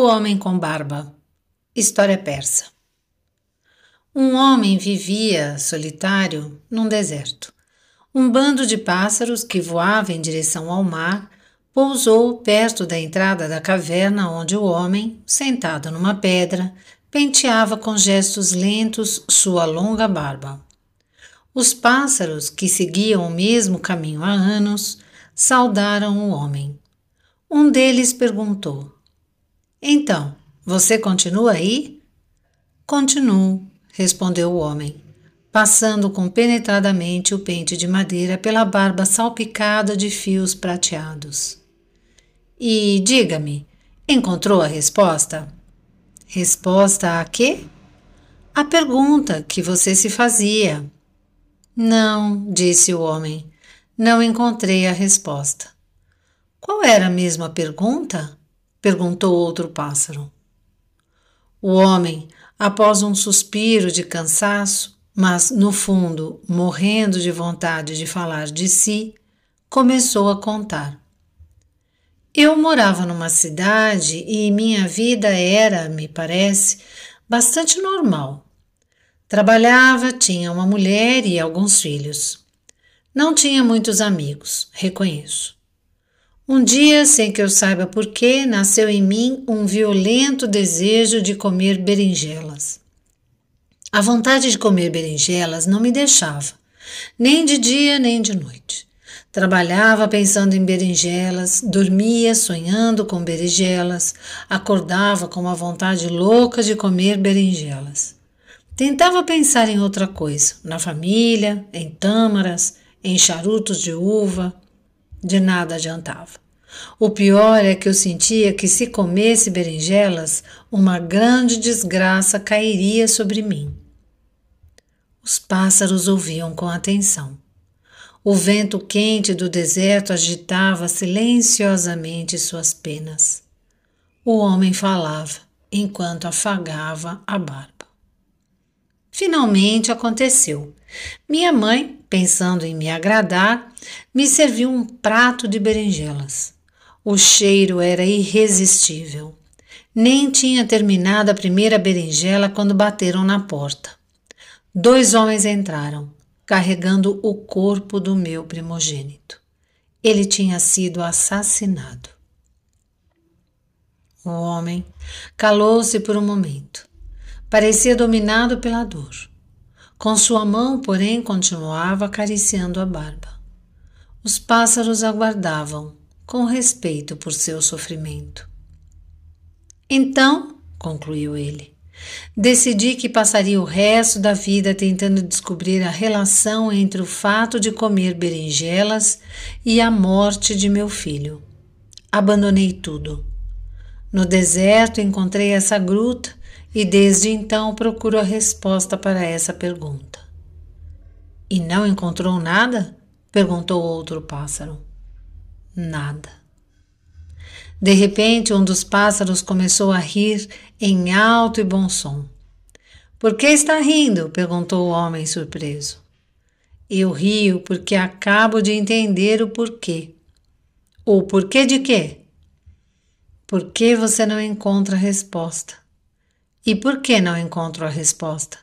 homem com barba. História persa. Um homem vivia solitário num deserto. Um bando de pássaros que voava em direção ao mar pousou perto da entrada da caverna onde o homem, sentado numa pedra, penteava com gestos lentos sua longa barba. Os pássaros, que seguiam o mesmo caminho há anos, saudaram o homem. Um deles perguntou: então, você continua aí? Continuo, respondeu o homem, passando compenetradamente o pente de madeira pela barba salpicada de fios prateados. E diga-me, encontrou a resposta? Resposta a quê? A pergunta que você se fazia. Não, disse o homem, não encontrei a resposta. Qual era mesmo a pergunta? Perguntou outro pássaro. O homem, após um suspiro de cansaço, mas no fundo morrendo de vontade de falar de si, começou a contar. Eu morava numa cidade e minha vida era, me parece, bastante normal. Trabalhava, tinha uma mulher e alguns filhos. Não tinha muitos amigos, reconheço. Um dia, sem que eu saiba porquê, nasceu em mim um violento desejo de comer berinjelas. A vontade de comer berinjelas não me deixava, nem de dia nem de noite. Trabalhava pensando em berinjelas, dormia sonhando com berinjelas, acordava com uma vontade louca de comer berinjelas. Tentava pensar em outra coisa, na família, em tâmaras, em charutos de uva, de nada adiantava. O pior é que eu sentia que se comesse berinjelas, uma grande desgraça cairia sobre mim. Os pássaros ouviam com atenção. O vento quente do deserto agitava silenciosamente suas penas. O homem falava enquanto afagava a barba. Finalmente aconteceu. Minha mãe, pensando em me agradar, me serviu um prato de berinjelas. O cheiro era irresistível. Nem tinha terminado a primeira berinjela quando bateram na porta. Dois homens entraram, carregando o corpo do meu primogênito. Ele tinha sido assassinado. O homem calou-se por um momento. Parecia dominado pela dor. Com sua mão, porém, continuava acariciando a barba. Os pássaros aguardavam, com respeito por seu sofrimento. Então, concluiu ele, decidi que passaria o resto da vida tentando descobrir a relação entre o fato de comer berinjelas e a morte de meu filho. Abandonei tudo. No deserto encontrei essa gruta e desde então procuro a resposta para essa pergunta. E não encontrou nada? perguntou outro pássaro. Nada. De repente, um dos pássaros começou a rir em alto e bom som. Por que está rindo? perguntou o homem surpreso. Eu rio porque acabo de entender o porquê. O porquê de quê? Por que você não encontra resposta? E por que não encontro a resposta?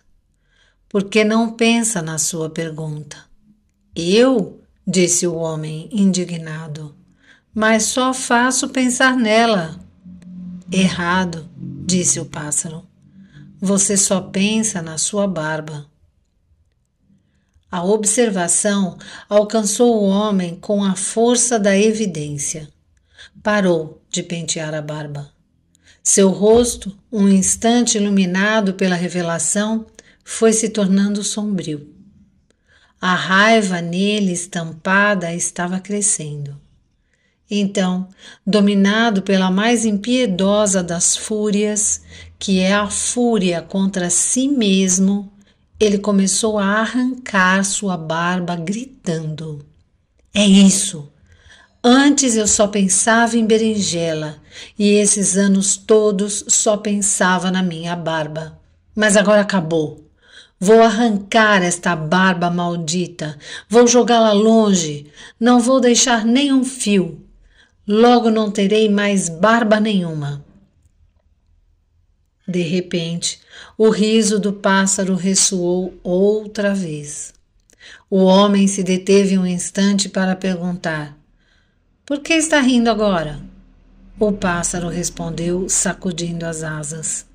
Porque não pensa na sua pergunta. Eu? disse o homem indignado mas só faço pensar nela. Errado, disse o pássaro. Você só pensa na sua barba. A observação alcançou o homem com a força da evidência. Parou de pentear a barba. Seu rosto, um instante iluminado pela revelação, foi se tornando sombrio. A raiva nele estampada estava crescendo. Então, dominado pela mais impiedosa das fúrias, que é a fúria contra si mesmo, ele começou a arrancar sua barba, gritando: É isso! Antes eu só pensava em berinjela e esses anos todos só pensava na minha barba. Mas agora acabou. Vou arrancar esta barba maldita, vou jogá-la longe, não vou deixar nem um fio logo não terei mais barba nenhuma. De repente, o riso do pássaro ressoou outra vez. O homem se deteve um instante para perguntar: Por que está rindo agora? O pássaro respondeu, sacudindo as asas: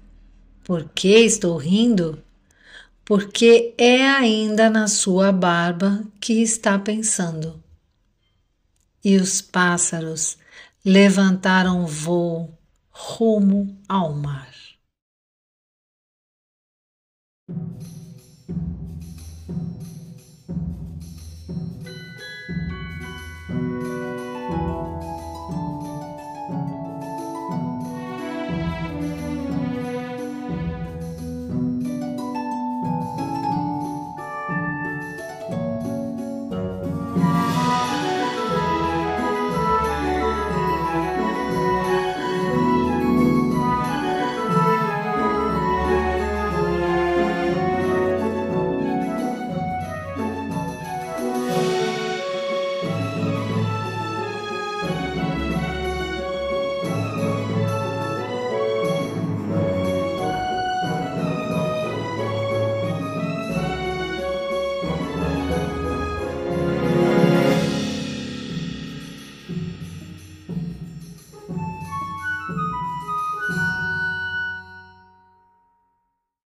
Por que estou rindo? Porque é ainda na sua barba que está pensando. E os pássaros levantaram voo rumo ao mar.